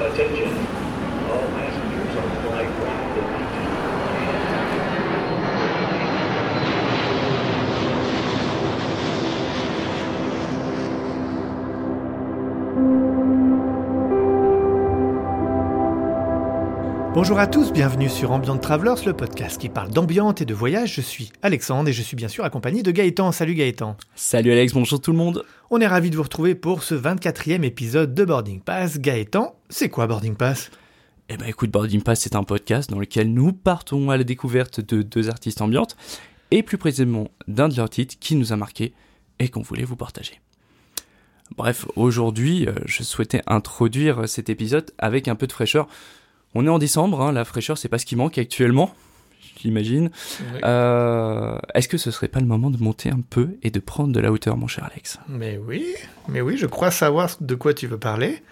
Attention, all passengers on flight 192. Bonjour à tous, bienvenue sur Ambient Travelers, le podcast qui parle d'ambiance et de voyage. Je suis Alexandre et je suis bien sûr accompagné de Gaëtan. Salut Gaëtan. Salut Alex, bonjour tout le monde. On est ravis de vous retrouver pour ce 24e épisode de Boarding Pass. Gaëtan, c'est quoi Boarding Pass? Eh ben écoute, Boarding Pass c'est un podcast dans lequel nous partons à la découverte de deux artistes ambiantes et plus précisément d'un de leurs titres qui nous a marqué et qu'on voulait vous partager. Bref, aujourd'hui, euh, je souhaitais introduire cet épisode avec un peu de fraîcheur. On est en décembre, hein, la fraîcheur c'est pas ce qui manque actuellement, j'imagine. Oui. Euh, Est-ce que ce serait pas le moment de monter un peu et de prendre de la hauteur, mon cher Alex? Mais oui, mais oui, je crois savoir de quoi tu veux parler.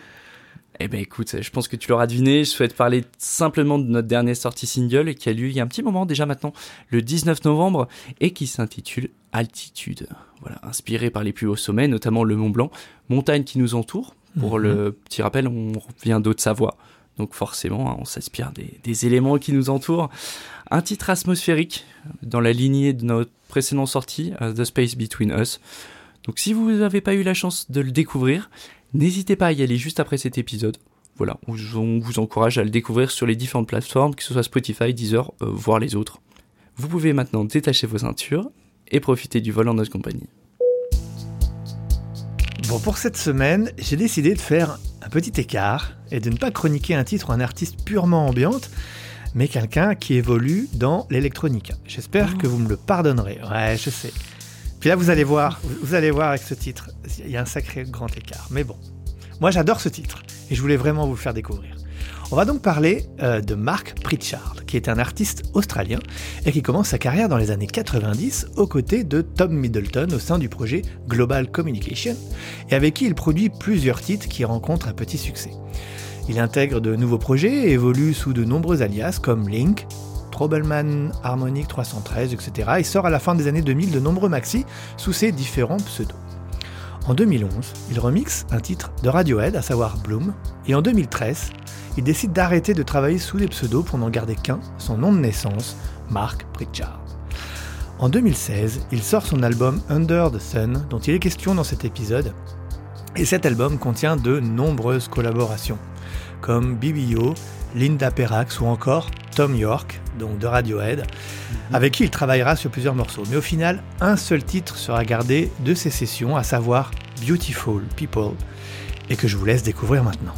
Eh ben écoute, je pense que tu l'auras deviné, je souhaite parler simplement de notre dernière sortie single qui a lieu il y a un petit moment déjà maintenant, le 19 novembre, et qui s'intitule Altitude. Voilà, inspiré par les plus hauts sommets, notamment le Mont Blanc, montagne qui nous entoure. Pour Mhm. le petit rappel, on vient d'Haute-Savoie, donc forcément, hein, on s'inspire des, éléments qui nous entourent. Un titre atmosphérique dans la lignée de notre précédente sortie, euh, The Space Between Us. Donc si vous n'avez pas eu la chance de le découvrir, n'hésitez pas à y aller juste après cet épisode. Voilà, on vous- on vous encourage à le découvrir sur les différentes plateformes, que ce soit Spotify, Deezer, euh, voire les autres. Vous pouvez maintenant détacher vos ceintures et profiter du vol en notre compagnie. Bon, pour cette semaine, j'ai décidé de faire un petit écart et de ne pas chroniquer un titre ou un artiste purement ambiante, mais quelqu'un qui évolue dans l'électronique. J'espère que vous me le pardonnerez. Ouais, je sais. Puis là, vous allez voir, vous allez voir avec ce titre, il y a un sacré grand écart. Mais bon, moi j'adore ce titre et je voulais vraiment vous le faire découvrir. On va donc parler euh, de Mark Pritchard, qui est un artiste australien et qui commence sa carrière dans les années 90 aux côtés de Tom Middleton au sein du projet Global Communication et avec qui il produit plusieurs titres qui rencontrent un petit succès. Il intègre de nouveaux projets et évolue sous de nombreux alias comme Link, Troubleman Harmonic 313, etc. et sort à la fin des années 2000 de nombreux maxi sous ses différents pseudos. En 2011, il remixe un titre de Radiohead, à savoir Bloom, et en 2013, il décide d'arrêter de travailler sous des pseudos pour n'en garder qu'un, son nom de naissance, Mark Pritchard. En 2016, il sort son album Under the Sun, dont il est question dans cet épisode, et cet album contient de nombreuses collaborations, comme BBO, Linda Perrax ou encore Tom York, donc de Radiohead, avec qui il travaillera sur plusieurs morceaux. Mais au final, un seul titre sera gardé de ces sessions, à savoir Beautiful People, et que je vous laisse découvrir maintenant.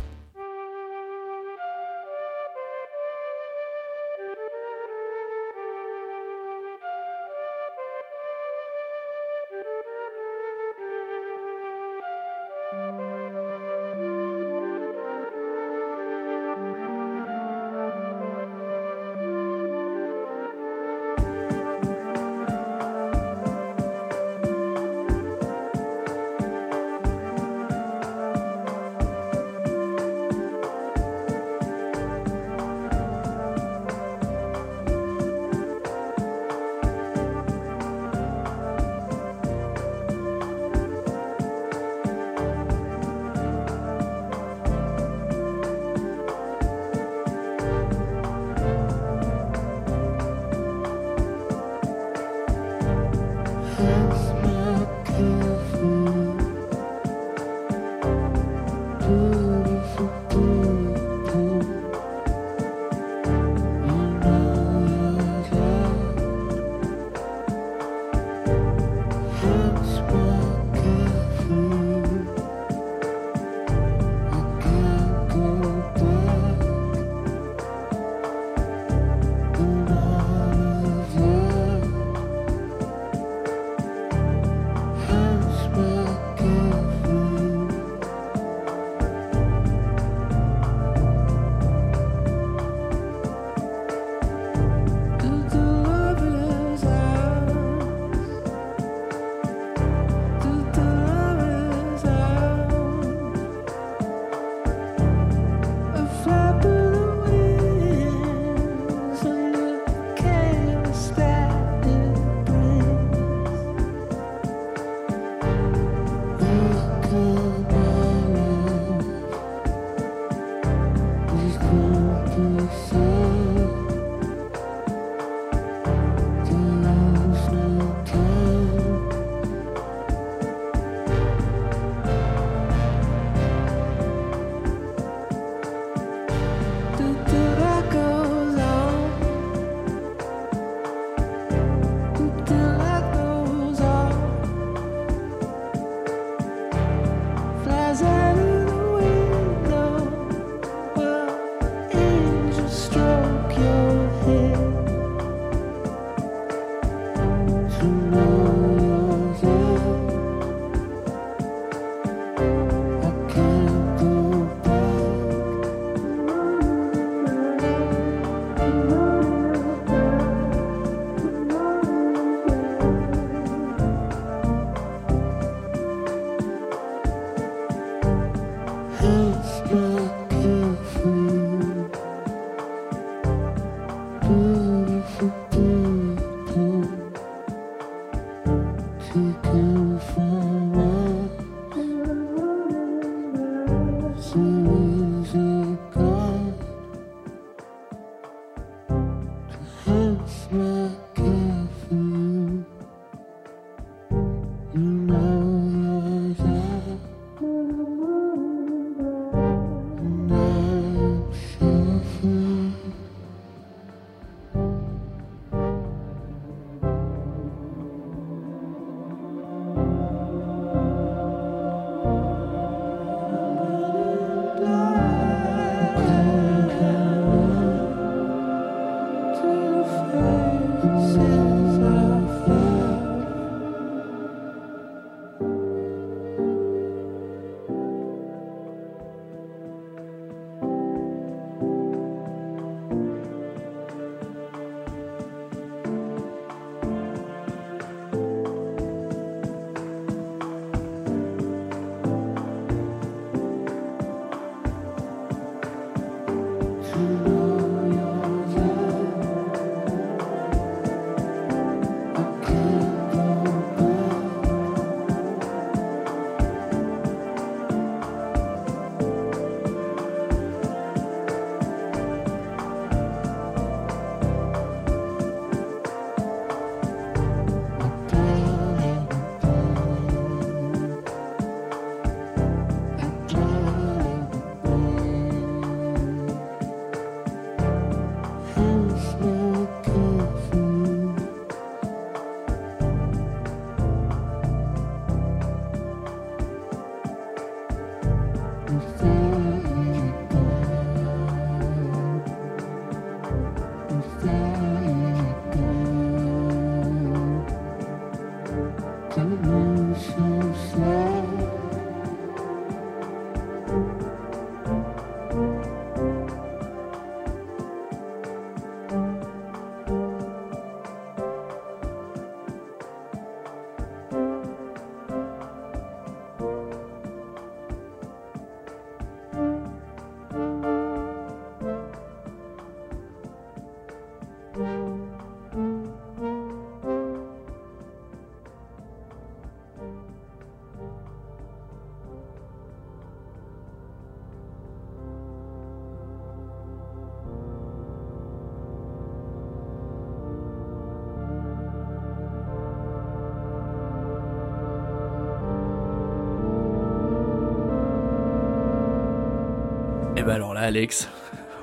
Ben alors là, Alex.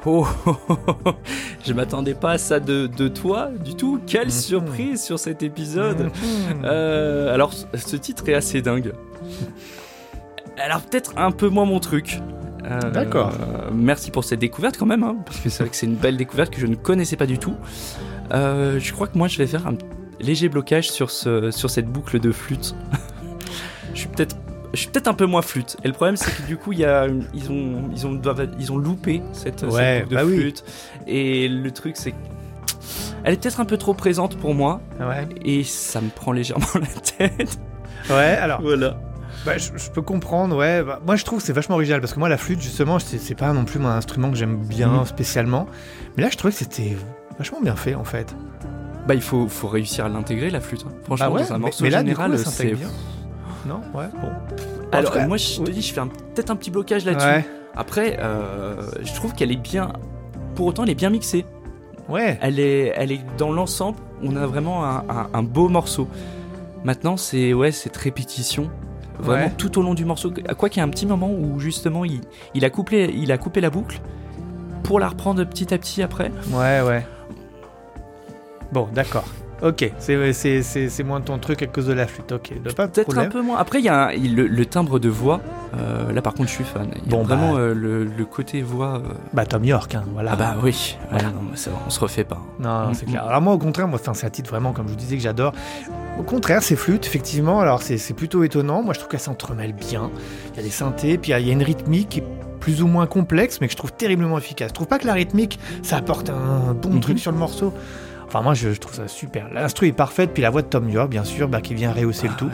Oh, je m'attendais pas à ça de, de toi du tout. Quelle Mhm. surprise sur cet épisode. Mhm. Euh, alors, ce titre est assez dingue. Alors, peut-être un peu moins mon truc. Euh, D'accord. euh, merci pour cette découverte quand même, hein, parce que c'est vrai que c'est une belle découverte que je ne connaissais pas du tout. Euh, je crois que moi, je vais faire un léger blocage sur, ce, sur cette boucle de flûte. je suis peut-être. Je suis peut-être un peu moins flûte. Et le problème, c'est que du coup, il y a, une- ils, ont, ils, ont, doivent- ils ont loupé cette, Ouais, de bah oui. flûte. Et le truc, c'est elle est peut-être un peu trop présente pour moi. Ouais. Et ça me prend légèrement la tête. Ouais, alors, Voilà. bah, je, je peux comprendre, ouais. bah, moi, je trouve que c'est vachement original parce que moi, la flûte, justement, c'est pas non plus mon instrument que j'aime bien Mhm. spécialement. Mais là, je trouvais que c'était vachement bien fait, en fait. Bah, il faut, faut réussir à l'intégrer, la flûte. hein. Franchement, Ah ouais, dans un mais- morceau mais là, du général, c'est. Non, ouais, bon. Alors, cas, moi, je te oui. dis, je fais peut-être un petit blocage là-dessus. Ouais, Après, euh, je trouve qu'elle est bien. Pour autant, elle est bien mixée. ouais. Elle est, elle est dans l'ensemble. On a vraiment un, un- un beau morceau. Maintenant, c'est ouais, cette répétition. Vraiment Ouais. tout au long du morceau. Quoi qu'il y ait un petit moment où justement il, il a coupé, il a coupé la boucle pour la reprendre petit à petit après. Ouais, ouais. Bon, d'accord. Ok, c'est- c'est c'est- c'est moins ton truc à cause de la flûte. Ok, de pas de Peut-être un peu moins. Après, il y a un- le, le timbre de voix. euh, là, par contre, je suis fan. Il y a Bon, vraiment bah. euh, le, le côté voix. euh, Bah, Tom York, hein, voilà. Ah bah oui. Voilà. non, mais ça va, on se refait pas. Non, non, c'est Mm, clair. mm. Alors moi, au contraire, moi, c'est un titre vraiment, comme je vous disais, que j'adore. Au contraire, ces flûtes, effectivement, alors c'est c'est plutôt étonnant. Moi, je trouve qu'elles s'entremêlent bien. Il y a des synthés, puis il y a- une rythmique qui est plus ou moins complexe, mais que je trouve terriblement efficace. Je trouve pas que la rythmique, ça apporte un bon Mhm. truc sur le morceau. Enfin, moi, je, je trouve ça super. L'instru est parfaite, puis la voix de Tom York, bien sûr, bah, qui vient rehausser le Ah tout. ouais.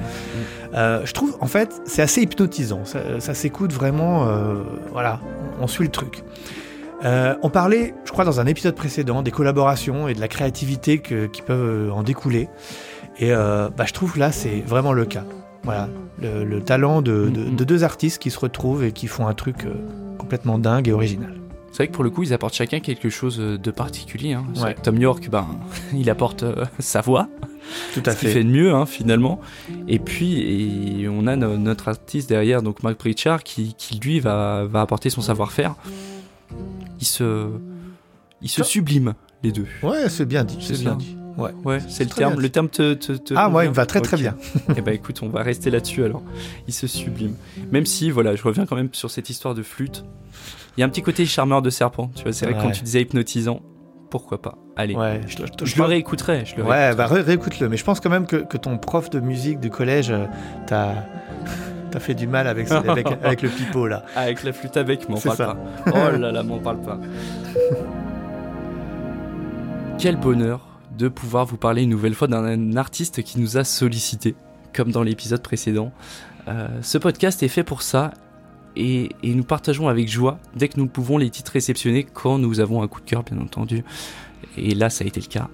Euh, je trouve, en fait, c'est assez hypnotisant. Ça, ça s'écoute vraiment. euh, voilà, on, on suit le truc. Euh, on parlait, je crois, dans un épisode précédent, des collaborations et de la créativité que- qui peuvent en découler. Et bah, je trouve que là, c'est vraiment le cas. Voilà, le, le talent de, de- Mhm. de deux artistes qui se retrouvent et qui font un truc complètement dingue et original. C'est vrai que pour le coup, ils apportent chacun quelque chose de particulier. hein. Ouais. Tom York, ben, il apporte euh, sa voix, Tout à ce qu'il fait de mieux hein, finalement. Et puis, et on a no- notre artiste derrière, donc Mark Pritchard, qui, qui lui va, va apporter son savoir-faire. Il se, il se sublime les deux. Ouais, c'est bien dit. C'est bien bien. dit. Ouais. Ouais, c'est le terme. bien Le terme te, te, te Ah, moi, il me va très très bien. Eh ben écoute, on va rester là-dessus alors. Il se sublime. Même si, voilà, je reviens quand même sur cette histoire de flûte. Il y a un petit côté charmeur de serpent. Tu vois, c'est vrai que quand Ouais. tu disais hypnotisant, pourquoi pas? Allez, Ouais, je, je- je- je je le réécouterai. Je le Ouais, réécouterai. bah ré- réécoute-le. Mais je pense quand même que, que ton prof de musique du collège, euh, t'as t'as fait du mal avec, avec, avec le pipeau là. Avec la flûte avec, m'en parle ça. pas. Oh là là, m'en parle pas. Quel bonheur de pouvoir vous parler une nouvelle fois d'un artiste qui nous a sollicité, comme dans l'épisode précédent. Euh, ce podcast est fait pour ça et, et nous partageons avec joie, dès que nous le pouvons, les titres réceptionnés quand nous avons un coup de cœur, bien entendu. Et là, ça a été le cas.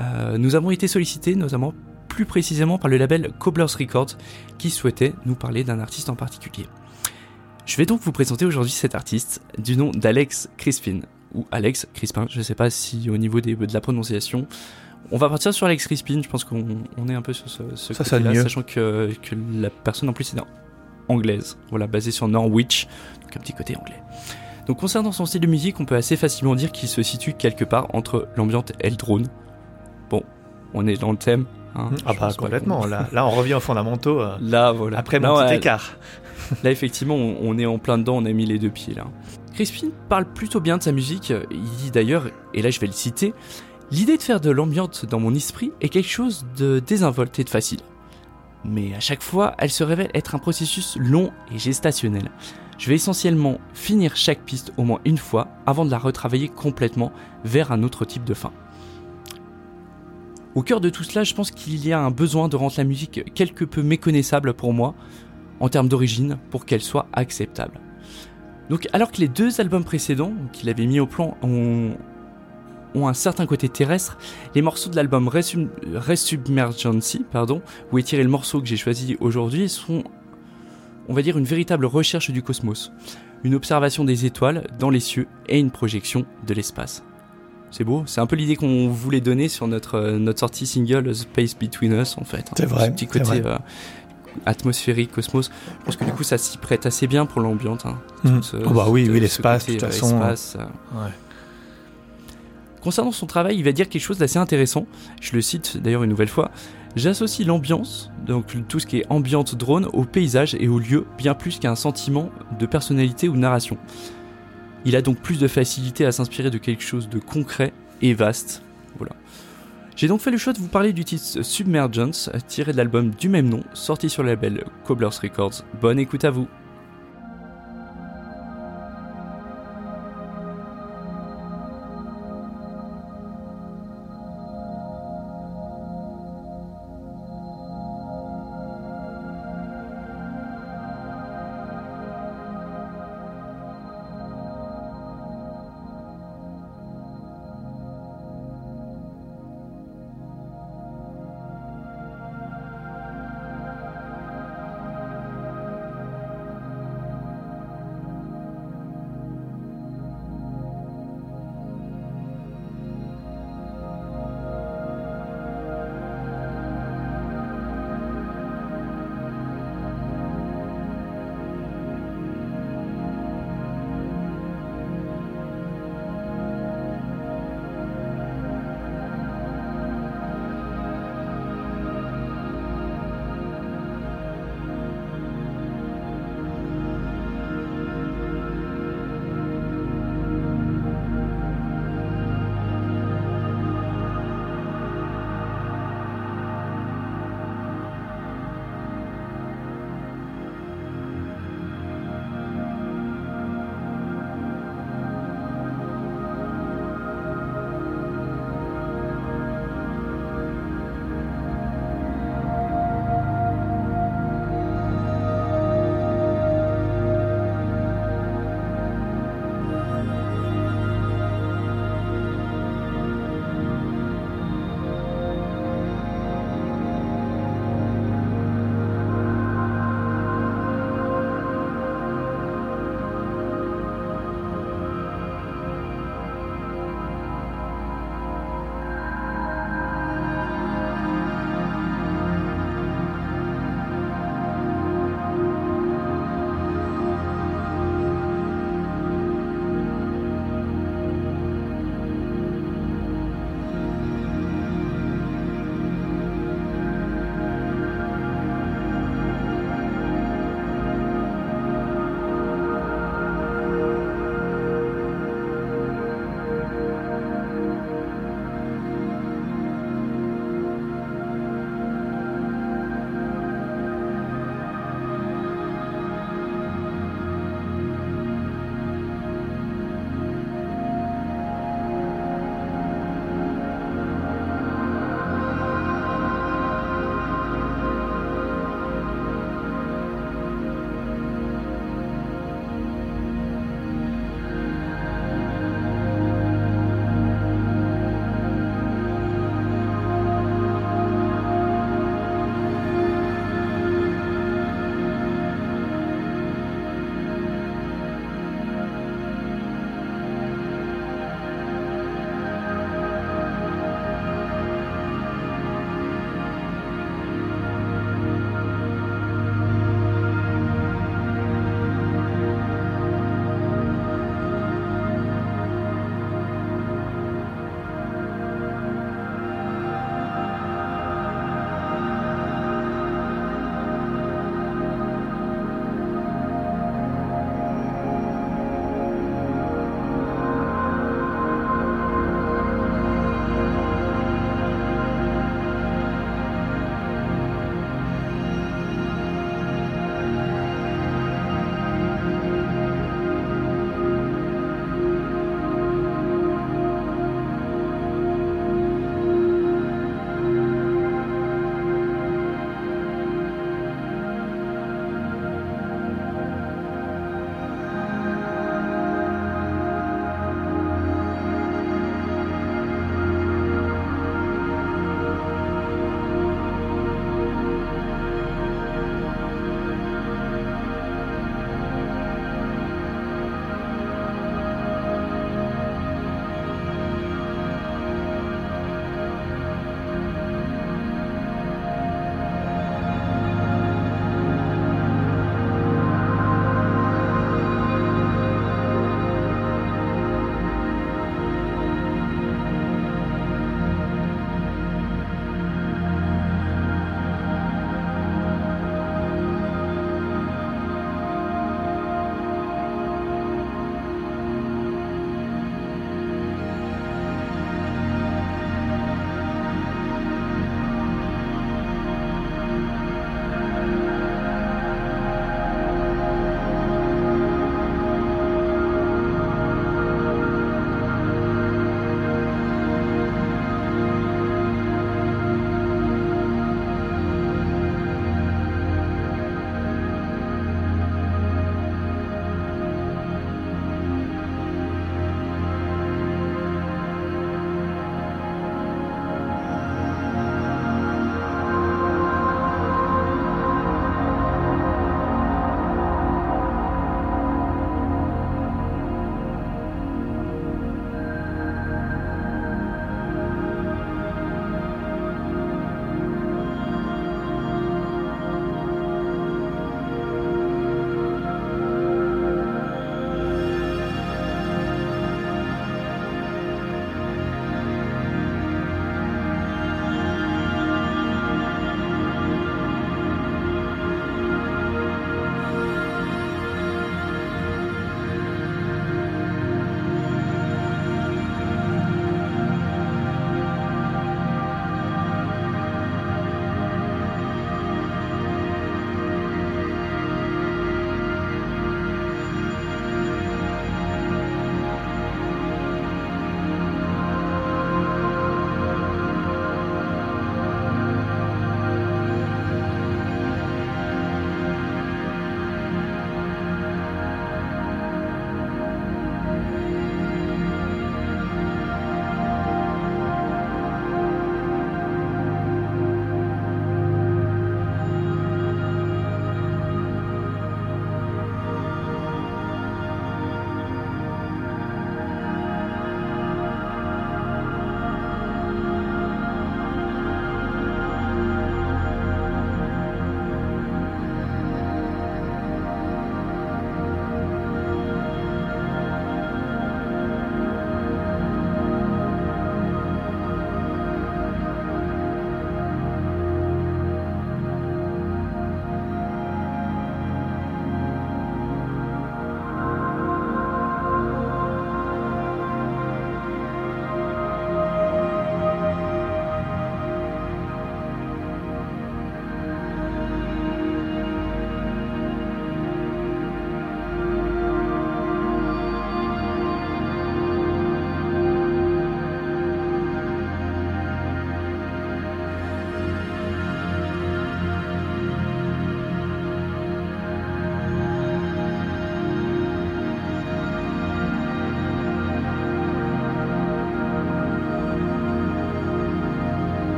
Euh, nous avons été sollicités, notamment plus précisément par le label Cobbler's Records, qui souhaitait nous parler d'un artiste en particulier. Je vais donc vous présenter aujourd'hui cet artiste du nom d'Alex Crispin, ou Alex Crispin, je ne sais pas si au niveau des- de la prononciation. On va partir sur Alex Crispin, je pense qu'on on est un peu sur ce, ce Ça mieux. sachant que, que la personne en plus est anglaise, voilà, basée sur Norwich, donc un petit côté anglais. Donc concernant son style de musique, on peut assez facilement dire qu'il se situe quelque part entre l'ambiance et le drone. Bon, on est dans le thème, hein, ah bah complètement. Là, là, on revient aux fondamentaux. euh, Là, voilà. Après Là, mon petit ouais, écart. Là, effectivement, on, on est en plein dedans, on a mis les deux pieds là. Crispin parle plutôt bien de sa musique. Il dit d'ailleurs, et là je vais le citer, L'idée de faire de l'ambiance dans mon esprit est quelque chose de désinvolte et de facile. Mais à chaque fois, elle se révèle être un processus long et gestationnel. Je vais essentiellement finir chaque piste au moins une fois avant de la retravailler complètement vers un autre type de fin. Au cœur de tout cela, je pense qu'il y a un besoin de rendre la musique quelque peu méconnaissable pour moi, en termes d'origine, pour qu'elle soit acceptable. Donc alors que les deux albums précédents qu'il avait mis au plan ont, ont un certain côté terrestre, les morceaux de l'album Resubmergency, pardon, où est tiré le morceau que j'ai choisi aujourd'hui, sont, on va dire, une véritable recherche du cosmos, une observation des étoiles dans les cieux et une projection de l'espace. C'est beau, c'est un peu l'idée qu'on voulait donner sur notre, euh, notre sortie single The Space Between Us en fait. hein. C'est vrai, Ce petit côté vrai. euh, atmosphérique, cosmos. Je pense que du coup ça s'y prête assez bien pour l'ambiance. hein. Ce- Oh bah oui, oui, ce l'espace, de côté, toute euh, façon. espace, euh, Ouais. Concernant son travail, il va dire quelque chose d'assez intéressant. Je le cite d'ailleurs une nouvelle fois. J'associe l'ambiance, donc tout ce qui est ambiance drone, au paysage et au lieu, bien plus qu'à un sentiment de personnalité ou narration. Il a donc plus de facilité à s'inspirer de quelque chose de concret et vaste. Voilà. J'ai donc fait le choix de vous parler du titre Submergence, tiré de l'album du même nom, sorti sur le label Cobblers Records. Bonne écoute à vous.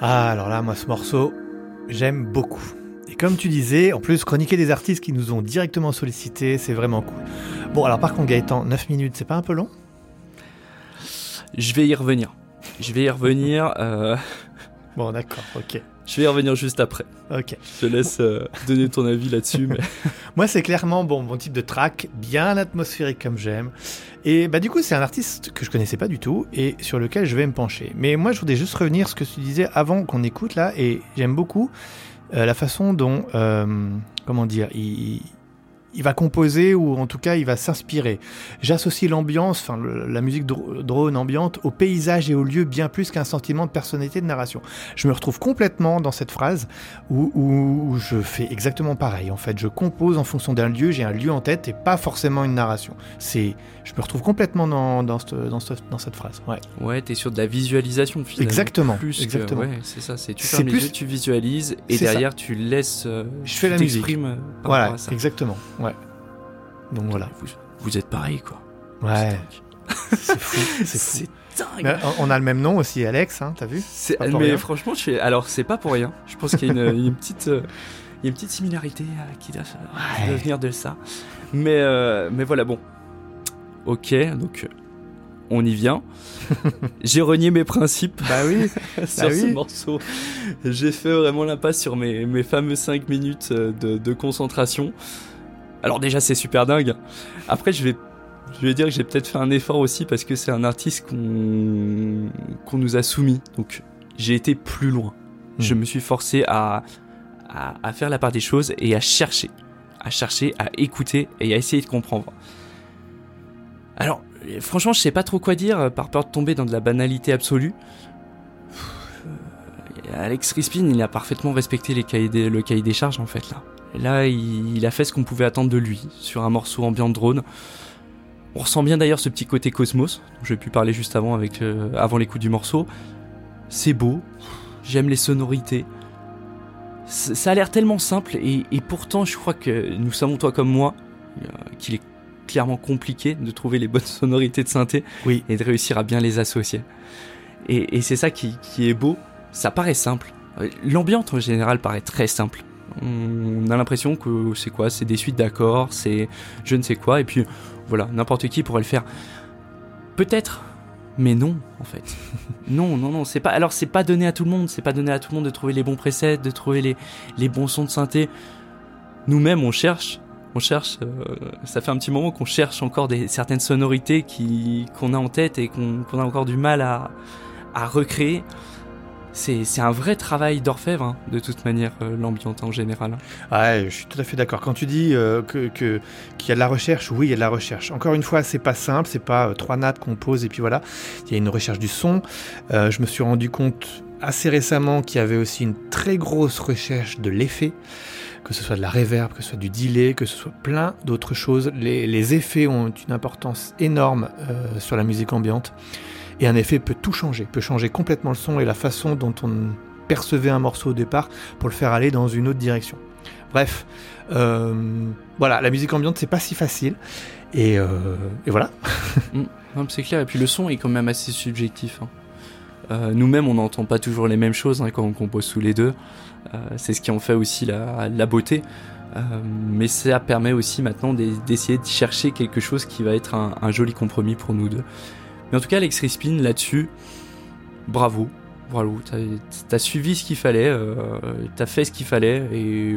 Ah, alors là, moi, ce morceau, j'aime beaucoup. Et comme tu disais, en plus, chroniquer des artistes qui nous ont directement sollicités, c'est vraiment cool. Bon, alors par contre, Gaëtan, 9 minutes, c'est pas un peu long? Je vais y revenir. Je vais y revenir. euh, Bon, d'accord, ok. Je vais y revenir juste après. Ok. Je te laisse euh, donner ton avis là-dessus. Mais... Moi, c'est clairement bon, mon type de track, bien atmosphérique comme j'aime. Et bah, du coup, c'est un artiste que je connaissais pas du tout et sur lequel je vais me pencher. Mais moi, je voudrais juste revenir ce que tu disais avant qu'on écoute là, et j'aime beaucoup euh, la façon dont, euh, comment dire, il, il va composer ou en tout cas il va s'inspirer. J'associe l'ambiance, enfin la musique dro- drone ambiante, au paysage et au lieu bien plus qu'un sentiment de personnalité de narration. Je me retrouve complètement dans cette phrase où, où- où je fais exactement pareil. En fait, je compose en fonction d'un lieu, j'ai un lieu en tête et pas forcément une narration. C'est, je me retrouve complètement dans, dans, cette, dans, cette, dans cette phrase. Ouais. Ouais, t'es sur de la visualisation finalement. Exactement, Plus exactement. ouais, c'est ça. C'est tu fermes les plus- yeux, tu visualises et ça. derrière tu laisses. euh, Je fais la musique. euh, par Voilà, à ça. exactement. Ouais. Donc voilà. Vous, vous êtes pareil quoi. Ouais, C'est fou. dingue. C'est fou. C'est dingue. Mais on a le même nom aussi, Alex, hein, t'as vu? C'est- pas pour mais rien. franchement, je suis. Alors, c'est pas pour rien. Je pense qu'il y a une, petite, euh, il y a une petite similarité euh, qui doit, qui doit Ouais. venir de ça. Mais, euh, mais voilà, bon. Ok, donc euh, on y vient. J'ai renié mes principes Bah oui. sur ce oui. morceau. J'ai fait vraiment l'impasse sur mes, mes fameux 5 minutes euh, de, de concentration. Alors déjà, c'est super dingue. Après, je vais, je vais dire que j'ai peut-être fait un effort aussi parce que c'est un artiste qu'on qu'on nous a soumis. Donc, j'ai été plus loin. Je Hmm. me suis forcé à, à, à faire la part des choses et à chercher. À chercher, à écouter et à essayer de comprendre. Alors, franchement, je sais pas trop quoi dire, euh, par peur de tomber dans de la banalité absolue. Euh, Alex Crispin, il a parfaitement respecté les cahiers des- le cahier des charges, en fait, là. Là, il, il a fait ce qu'on pouvait attendre de lui, sur un morceau ambiant drone. On ressent bien d'ailleurs ce petit côté cosmos, dont j'ai pu parler juste avant, avec, euh, avant l'écoute du morceau. C'est beau, j'aime les sonorités. C- Ça a l'air tellement simple, et, et pourtant, je crois que nous savons, toi comme moi, euh, qu'il est clairement compliqué de trouver les bonnes sonorités de synthé Oui. et de réussir à bien les associer. Et, et c'est ça qui, qui est beau. Ça paraît simple. Euh, L'ambiance en général paraît très simple. On a l'impression que c'est quoi? C'est des suites d'accords, c'est je ne sais quoi, et puis voilà, n'importe qui pourrait le faire. Peut-être, mais non, en fait. non, non, non, c'est pas. Alors c'est pas donné à tout le monde, c'est pas donné à tout le monde de trouver les bons presets, de trouver les, les bons sons de synthé. Nous-mêmes, on cherche, on cherche. euh, ça fait un petit moment qu'on cherche encore des certaines sonorités qui qu'on a en tête et qu'on a encore du mal à à recréer. C'est un vrai travail d'orfèvre, hein, de toute manière, euh, l'ambiance en général. Ouais, je suis tout à fait d'accord. Quand tu dis euh, que que- qu'il y a de la recherche, oui, il y a de la recherche. Encore une fois, c'est pas simple, c'est pas euh, trois nattes qu'on pose et puis voilà. Il y a une recherche du son. Je me suis rendu compte assez récemment qu'il y avait aussi une très grosse recherche de l'effet, que ce soit de la reverb, que ce soit du delay, que ce soit plein d'autres choses. Les, effets ont une importance énorme sur la musique ambiante. Et un effet peut tout changer, peut changer complètement le son et la façon dont on percevait un morceau au départ pour le faire aller dans une autre direction. Bref, euh, voilà, la musique ambiante c'est pas si facile. Et, euh, voilà. Mais c'est clair. Et puis le son est quand même assez subjectif. hein. Euh, Nous-mêmes, on n'entend pas toujours les mêmes choses hein, quand on compose sous les deux. C'est ce qui en fait aussi la, beauté. Mais ça permet aussi maintenant d'e- d'essayer de chercher quelque chose qui va être un joli compromis pour nous deux. Mais en tout cas, Alex Rispin, là-dessus, bravo. Bravo, t'as as suivi ce qu'il fallait, euh, t'as fait ce qu'il fallait, et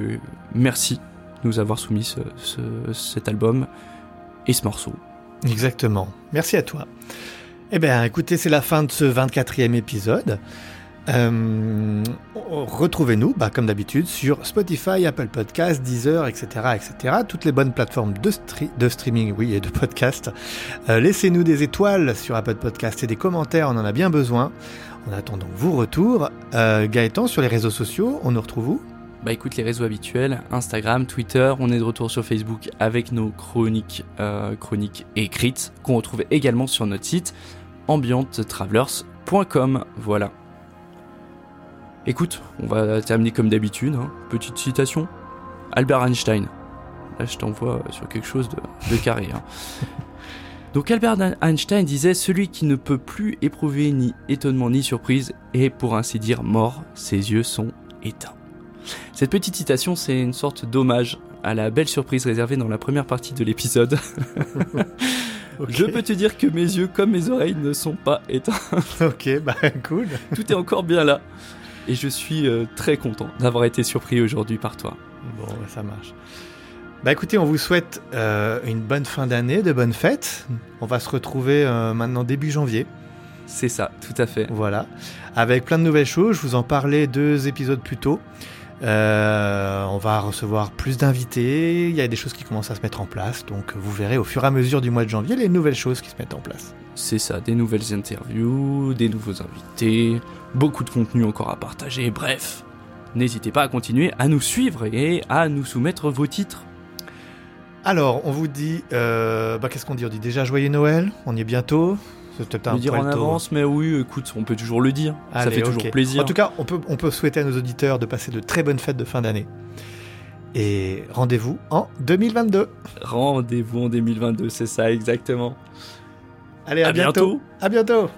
merci de nous avoir soumis ce- ce- cet album et ce morceau. Exactement. Merci à toi. Eh bien, écoutez, c'est la fin de ce 24e épisode. Euh, Retrouvez-nous, bah, comme d'habitude, sur Spotify, Apple Podcasts, Deezer, etc., etc. Toutes les bonnes plateformes de, stre- de streaming, oui, et de podcast. Euh, Laissez-nous des étoiles sur Apple Podcasts et des commentaires, on en a bien besoin. En attendant vos retours, euh, Gaëtan, sur les réseaux sociaux, on nous retrouve où? Bah écoute les réseaux habituels, Instagram, Twitter, on est de retour sur Facebook avec nos chroniques, chroniques écrites qu'on retrouve également sur notre site ambiantetravelers.com. Voilà. Écoute, on va terminer comme d'habitude. hein. Petite citation. Albert Einstein. Là je t'envoie sur quelque chose de, de carré. hein. Donc Albert Einstein disait Celui qui ne peut plus éprouver ni étonnement ni surprise est pour ainsi dire mort, ses yeux sont éteints. Cette petite citation, c'est une sorte d'hommage à la belle surprise réservée dans la première partie de l'épisode. Je peux te dire que mes yeux comme mes oreilles ne sont pas éteints. Ok, bah cool. Tout est encore bien là. Et je suis euh, très content d'avoir été surpris aujourd'hui par toi. Bon, bah, ça marche. Bah écoutez, on vous souhaite euh, une bonne fin d'année, de bonnes fêtes. On va se retrouver euh, maintenant début janvier. C'est ça, tout à fait. Voilà. Avec plein de nouvelles choses. Je vous en parlais deux épisodes plus tôt. Euh, on va recevoir plus d'invités. Il y a des choses qui commencent à se mettre en place. Donc vous verrez au fur et à mesure du mois de janvier les nouvelles choses qui se mettent en place. C'est ça, des nouvelles interviews, des nouveaux invités, beaucoup de contenu encore à partager, bref. N'hésitez pas à continuer à nous suivre et à nous soumettre vos titres. Alors, on vous dit, euh, bah, qu'est-ce qu'on dit? On dit déjà joyeux Noël. On y est bientôt. Peut-être un Le dire en avance, mais oui, écoute, on peut toujours le dire. ça fait toujours plaisir. En tout cas, on peut, on peut souhaiter à nos auditeurs de passer de très bonnes fêtes de fin d'année. Et rendez-vous en 2022. Rendez-vous en 2022, c'est ça exactement. Allez, à, À bientôt. À bientôt.